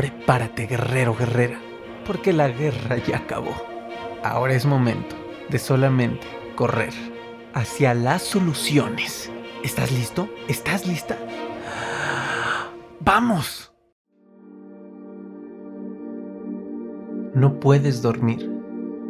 Prepárate, guerrero, guerrera, porque la guerra ya acabó. Ahora es momento de solamente correr hacia las soluciones. ¿Estás listo? ¿Estás lista? ¡Vamos! No puedes dormir.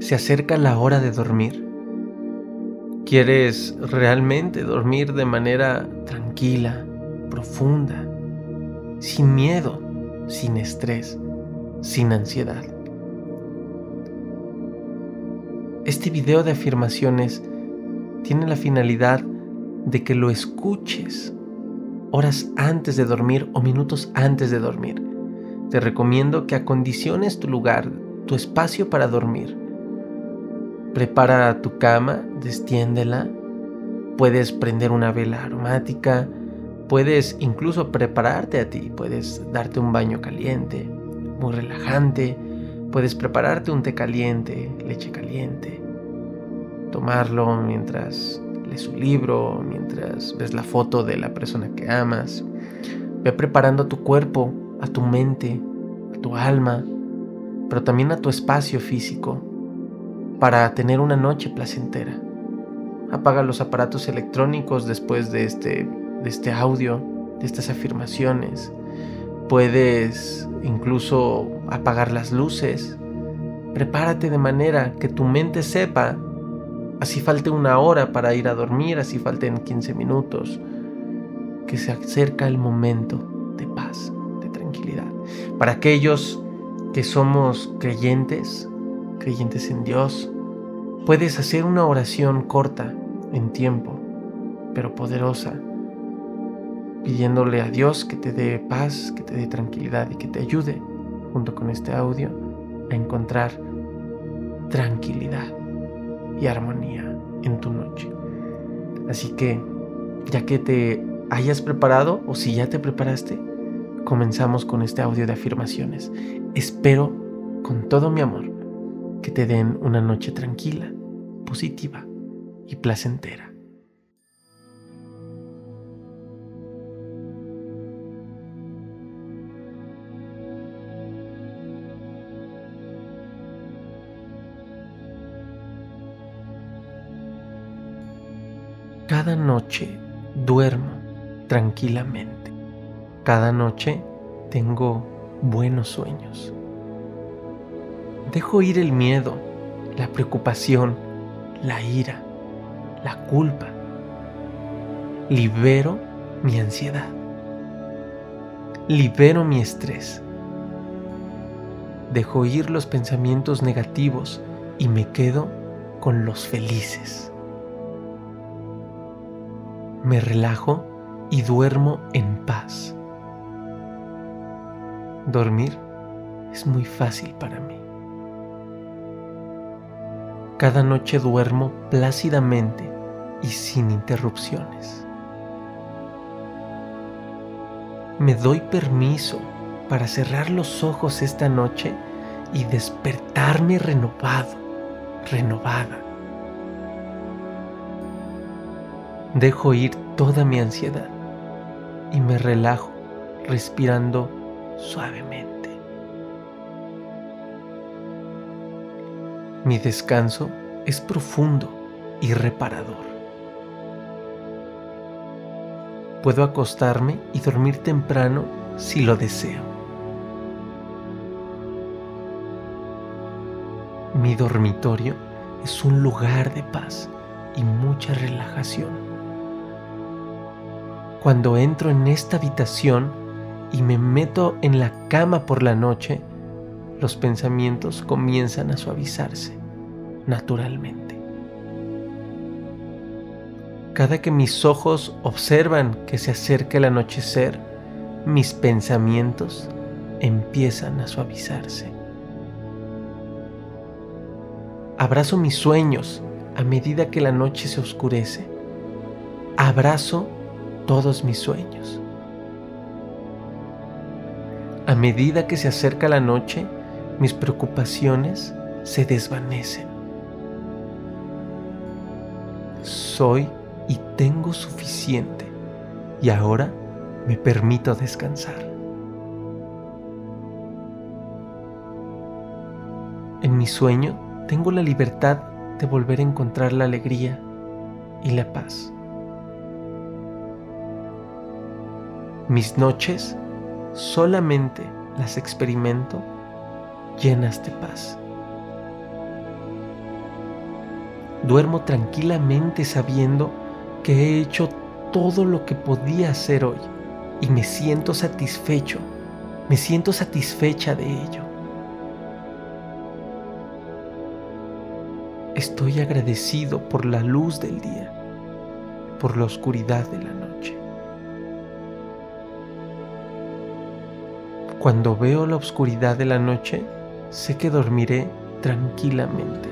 Se acerca la hora de dormir. ¿Quieres realmente dormir de manera tranquila, profunda, sin miedo, sin estrés, sin ansiedad? Este video de afirmaciones tiene la finalidad de que lo escuches horas antes de dormir o minutos antes de dormir. Te recomiendo que acondiciones tu lugar, tu espacio para dormir. Prepara tu cama, destiéndela. Puedes prender una vela aromática. Puedes incluso prepararte a ti. Puedes darte un baño caliente, muy relajante. Puedes prepararte un té caliente, leche caliente tomarlo mientras lees un libro, mientras ves la foto de la persona que amas. Ve preparando a tu cuerpo, a tu mente, a tu alma, pero también a tu espacio físico para tener una noche placentera. Apaga los aparatos electrónicos después de este, de este audio, de estas afirmaciones. Puedes incluso apagar las luces. Prepárate de manera que tu mente sepa así falte una hora para ir a dormir, así falten 15 minutos, que se acerca el momento de paz, de tranquilidad. Para aquellos que somos creyentes, creyentes en Dios, puedes hacer una oración corta en tiempo, pero poderosa, pidiéndole a Dios que te dé paz, que te dé tranquilidad y que te ayude, junto con este audio, a encontrar tranquilidad y armonía en tu noche. Así que, ya que te hayas preparado o si ya te preparaste, comenzamos con este audio de afirmaciones. Espero con todo mi amor que te den una noche tranquila, positiva y placentera. Cada noche duermo tranquilamente. Cada noche tengo buenos sueños. Dejo ir el miedo, la preocupación, la ira, la culpa. Libero mi ansiedad. Libero mi estrés. Dejo ir los pensamientos negativos y me quedo con los felices me relajo y duermo en paz. Dormir es muy fácil para mí. Cada noche duermo plácidamente y sin interrupciones. Me doy permiso para cerrar los ojos esta noche y despertarme renovado, renovada. Dejo ir toda mi ansiedad y me relajo respirando suavemente. Mi descanso es profundo y reparador. Puedo acostarme y dormir temprano si lo deseo. Mi dormitorio es un lugar de paz y mucha relajación. Cuando entro en esta habitación y me meto en la cama por la noche, los pensamientos comienzan a suavizarse naturalmente. Cada que mis ojos observan que se acerca el anochecer, mis pensamientos empiezan a suavizarse. Abrazo mis sueños a medida que la noche se oscurece. Abrazo todos mis sueños. A medida que se acerca la noche, mis preocupaciones se desvanecen. Soy y tengo suficiente y ahora me permito descansar. En mi sueño tengo la libertad de volver a encontrar la alegría y la paz. Mis noches solamente las experimento llenas de paz. Duermo tranquilamente sabiendo que he hecho todo lo que podía hacer hoy y me siento satisfecho, me siento satisfecha de ello. Estoy agradecido por la luz del día, por la oscuridad de la noche. Cuando veo la oscuridad de la noche, sé que dormiré tranquilamente.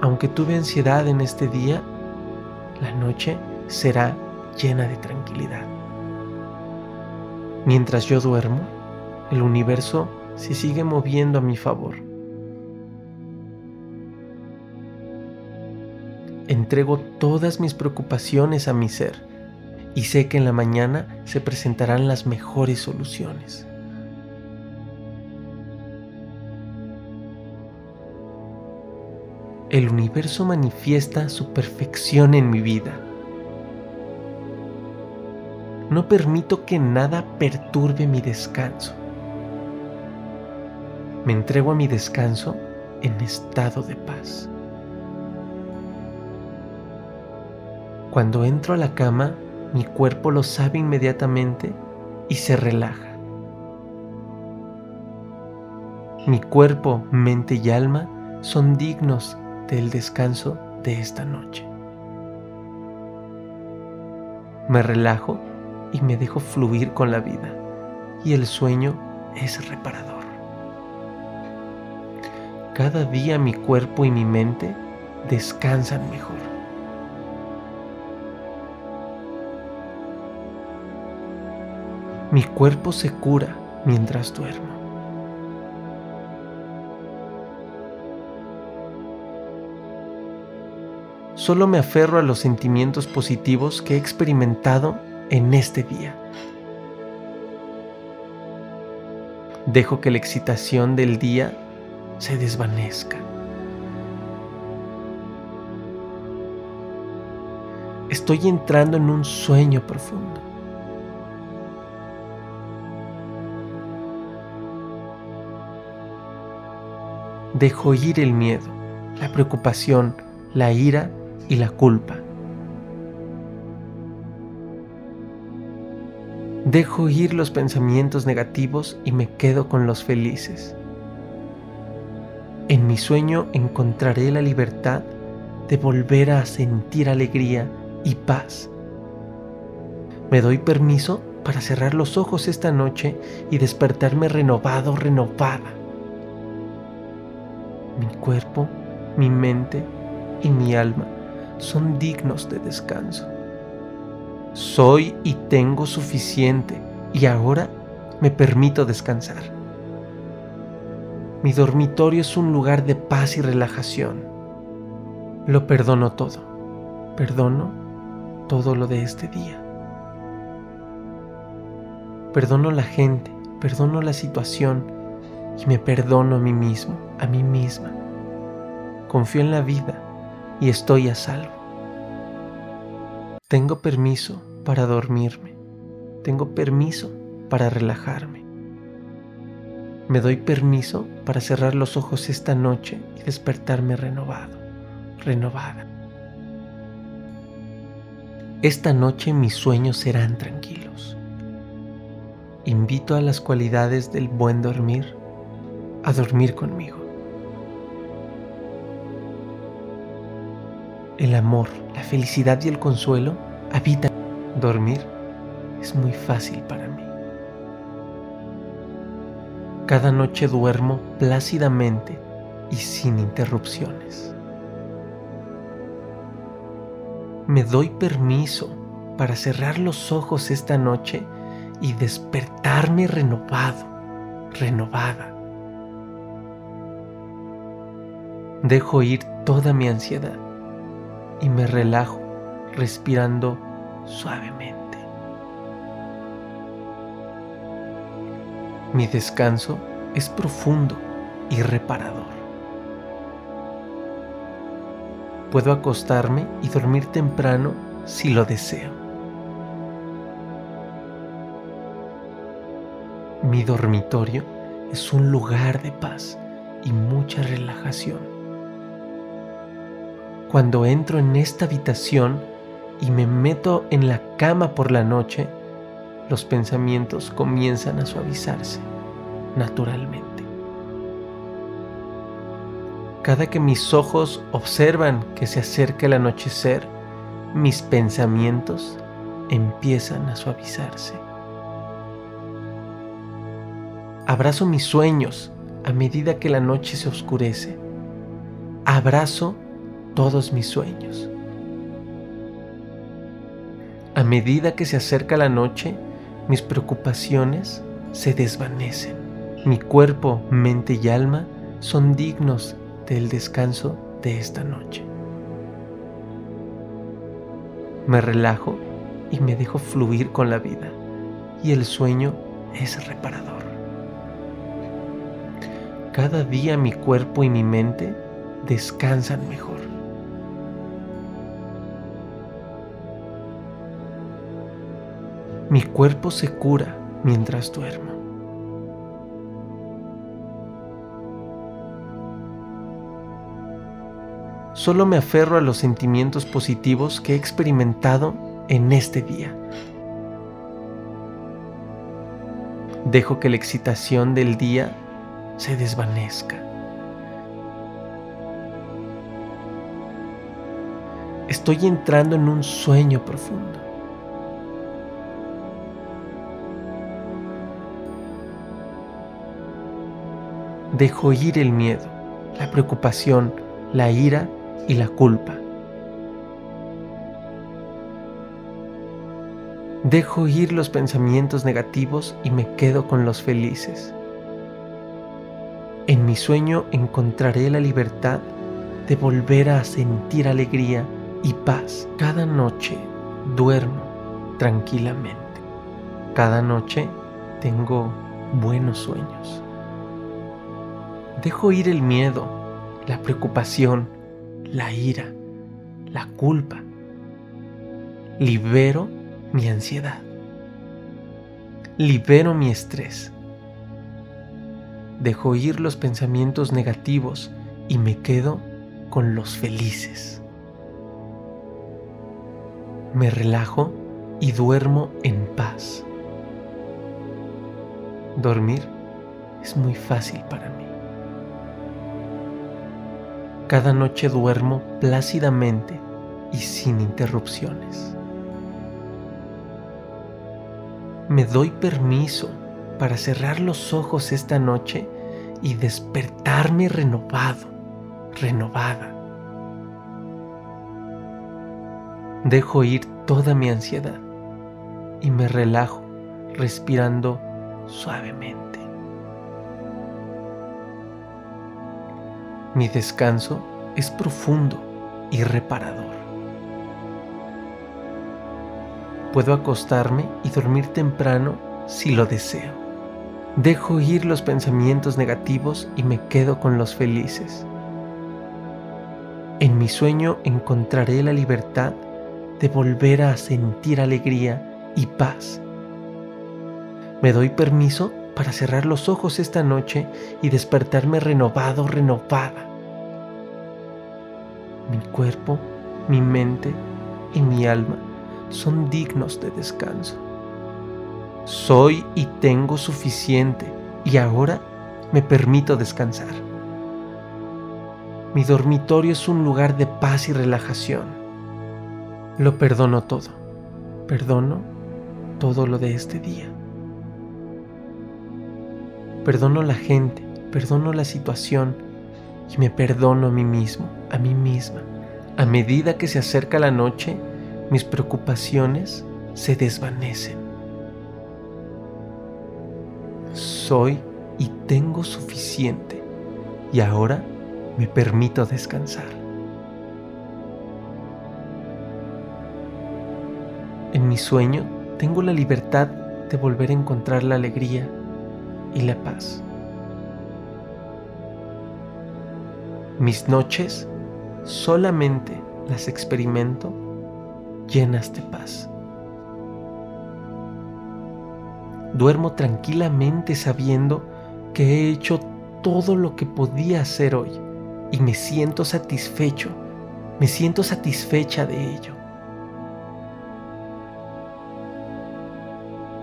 Aunque tuve ansiedad en este día, la noche será llena de tranquilidad. Mientras yo duermo, el universo se sigue moviendo a mi favor. Entrego todas mis preocupaciones a mi ser y sé que en la mañana se presentarán las mejores soluciones. El universo manifiesta su perfección en mi vida. No permito que nada perturbe mi descanso. Me entrego a mi descanso en estado de paz. Cuando entro a la cama, mi cuerpo lo sabe inmediatamente y se relaja. Mi cuerpo, mente y alma son dignos del descanso de esta noche. Me relajo y me dejo fluir con la vida y el sueño es reparador. Cada día mi cuerpo y mi mente descansan mejor. Mi cuerpo se cura mientras duermo. Solo me aferro a los sentimientos positivos que he experimentado en este día. Dejo que la excitación del día se desvanezca. Estoy entrando en un sueño profundo. Dejo ir el miedo, la preocupación, la ira y la culpa. Dejo ir los pensamientos negativos y me quedo con los felices. En mi sueño encontraré la libertad de volver a sentir alegría y paz. Me doy permiso para cerrar los ojos esta noche y despertarme renovado, renovada. Mi cuerpo, mi mente y mi alma son dignos de descanso. Soy y tengo suficiente y ahora me permito descansar. Mi dormitorio es un lugar de paz y relajación. Lo perdono todo. Perdono todo lo de este día. Perdono la gente, perdono la situación y me perdono a mí mismo, a mí misma. Confío en la vida y estoy a salvo. Tengo permiso para dormirme. Tengo permiso para relajarme. Me doy permiso para cerrar los ojos esta noche y despertarme renovado, renovada. Esta noche mis sueños serán tranquilos. Invito a las cualidades del buen dormir a dormir conmigo. El amor, la felicidad y el consuelo habitan. Dormir es muy fácil para mí. Cada noche duermo plácidamente y sin interrupciones. Me doy permiso para cerrar los ojos esta noche y despertarme renovado, renovada. Dejo ir toda mi ansiedad y me relajo respirando suavemente. Mi descanso es profundo y reparador. Puedo acostarme y dormir temprano si lo deseo. Mi dormitorio es un lugar de paz y mucha relajación. Cuando entro en esta habitación y me meto en la cama por la noche, los pensamientos comienzan a suavizarse naturalmente. Cada que mis ojos observan que se acerca el anochecer, mis pensamientos empiezan a suavizarse. Abrazo mis sueños a medida que la noche se oscurece. Abrazo todos mis sueños. A medida que se acerca la noche, mis preocupaciones se desvanecen. Mi cuerpo, mente y alma son dignos del descanso de esta noche. Me relajo y me dejo fluir con la vida y el sueño es reparador. Cada día mi cuerpo y mi mente descansan mejor. Mi cuerpo se cura mientras duermo. Solo me aferro a los sentimientos positivos que he experimentado en este día. Dejo que la excitación del día se desvanezca. Estoy entrando en un sueño profundo. Dejo ir el miedo, la preocupación, la ira y la culpa. Dejo ir los pensamientos negativos y me quedo con los felices. En mi sueño encontraré la libertad de volver a sentir alegría y paz. Cada noche duermo tranquilamente. Cada noche tengo buenos sueños. Dejo ir el miedo, la preocupación, la ira, la culpa. Libero mi ansiedad. Libero mi estrés. Dejo ir los pensamientos negativos y me quedo con los felices. Me relajo y duermo en paz. Dormir es muy fácil para mí. Cada noche duermo plácidamente y sin interrupciones. Me doy permiso para cerrar los ojos esta noche y despertarme renovado, renovada. Dejo ir toda mi ansiedad y me relajo respirando suavemente. Mi descanso es profundo y reparador. Puedo acostarme y dormir temprano si lo deseo. Dejo ir los pensamientos negativos y me quedo con los felices. En mi sueño encontraré la libertad de volver a sentir alegría y paz. Me doy permiso para cerrar los ojos esta noche y despertarme renovado, renovada. Mi cuerpo, mi mente y mi alma son dignos de descanso. Soy y tengo suficiente y ahora me permito descansar. Mi dormitorio es un lugar de paz y relajación. Lo perdono todo. Perdono todo lo de este día. Perdono la gente, perdono la situación y me perdono a mí mismo, a mí misma. A medida que se acerca la noche, mis preocupaciones se desvanecen. Soy y tengo suficiente y ahora me permito descansar. En mi sueño tengo la libertad de volver a encontrar la alegría y la paz. Mis noches solamente las experimento llenas de paz. Duermo tranquilamente sabiendo que he hecho todo lo que podía hacer hoy y me siento satisfecho, me siento satisfecha de ello.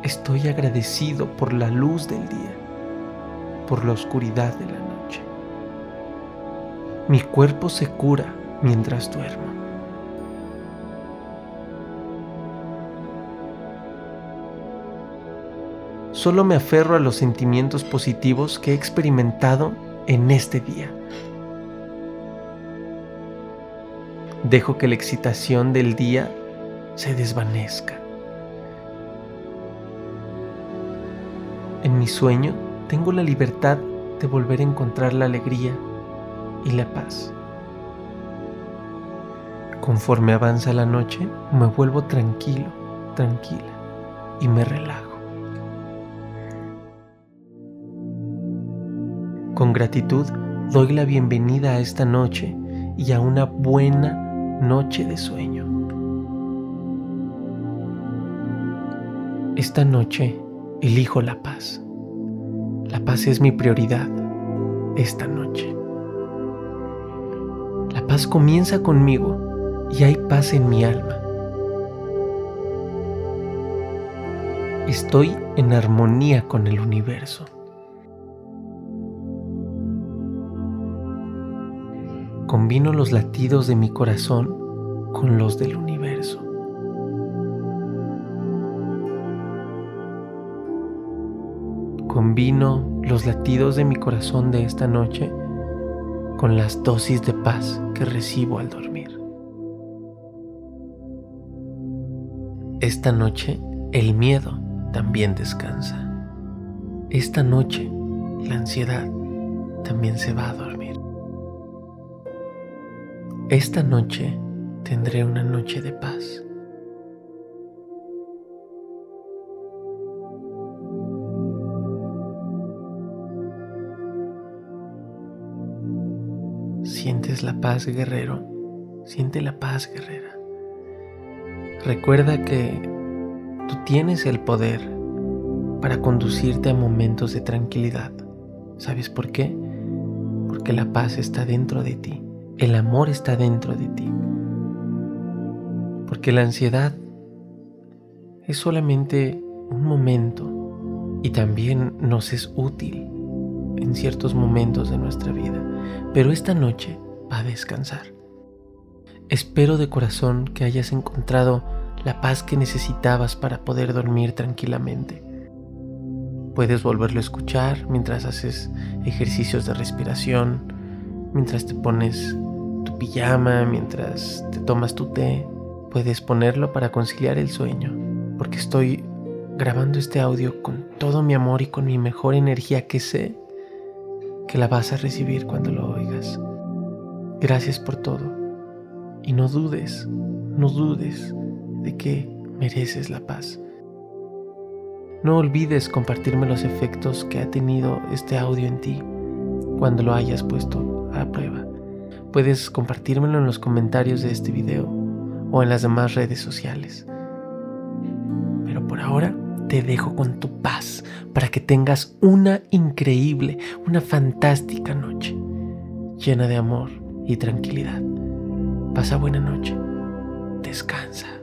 Estoy agradecido por la luz del día, por la oscuridad de la noche. Mi cuerpo se cura mientras duermo. Solo me aferro a los sentimientos positivos que he experimentado en este día. Dejo que la excitación del día se desvanezca. Mi sueño tengo la libertad de volver a encontrar la alegría y la paz. Conforme avanza la noche, me vuelvo tranquilo, tranquila y me relajo. Con gratitud doy la bienvenida a esta noche y a una buena noche de sueño. Esta noche elijo la paz. La paz es mi prioridad esta noche. La paz comienza conmigo y hay paz en mi alma. Estoy en armonía con el universo. Combino los latidos de mi corazón con los del universo. Combino los latidos de mi corazón de esta noche con las dosis de paz que recibo al dormir. Esta noche el miedo también descansa. Esta noche la ansiedad también se va a dormir. Esta noche tendré una noche de paz. ¿Sientes la paz, guerrero? Siente la paz, guerrera. Recuerda que tú tienes el poder para conducirte a momentos de tranquilidad. ¿Sabes por qué? Porque la paz está dentro de ti, el amor está dentro de ti. Porque la ansiedad es solamente un momento y también nos es útil en ciertos momentos de nuestra vida. Pero esta noche va a descansar. Espero de corazón que hayas encontrado la paz que necesitabas para poder dormir tranquilamente. Puedes volverlo a escuchar mientras haces ejercicios de respiración, mientras te pones tu pijama, mientras te tomas tu té. Puedes ponerlo para conciliar el sueño, porque estoy grabando este audio con todo mi amor y con mi mejor energía que sé que la vas a recibir cuando lo oigas. Gracias por todo. Y no dudes, no dudes de que mereces la paz. No olvides compartirme los efectos que ha tenido este audio en ti cuando lo hayas puesto a prueba. Puedes compartírmelo en los comentarios de este video o en las demás redes sociales. Pero por ahora te dejo con tu paz para que tengas una increíble, una fantástica noche llena de amor y tranquilidad. Pasa buena noche. Descansa.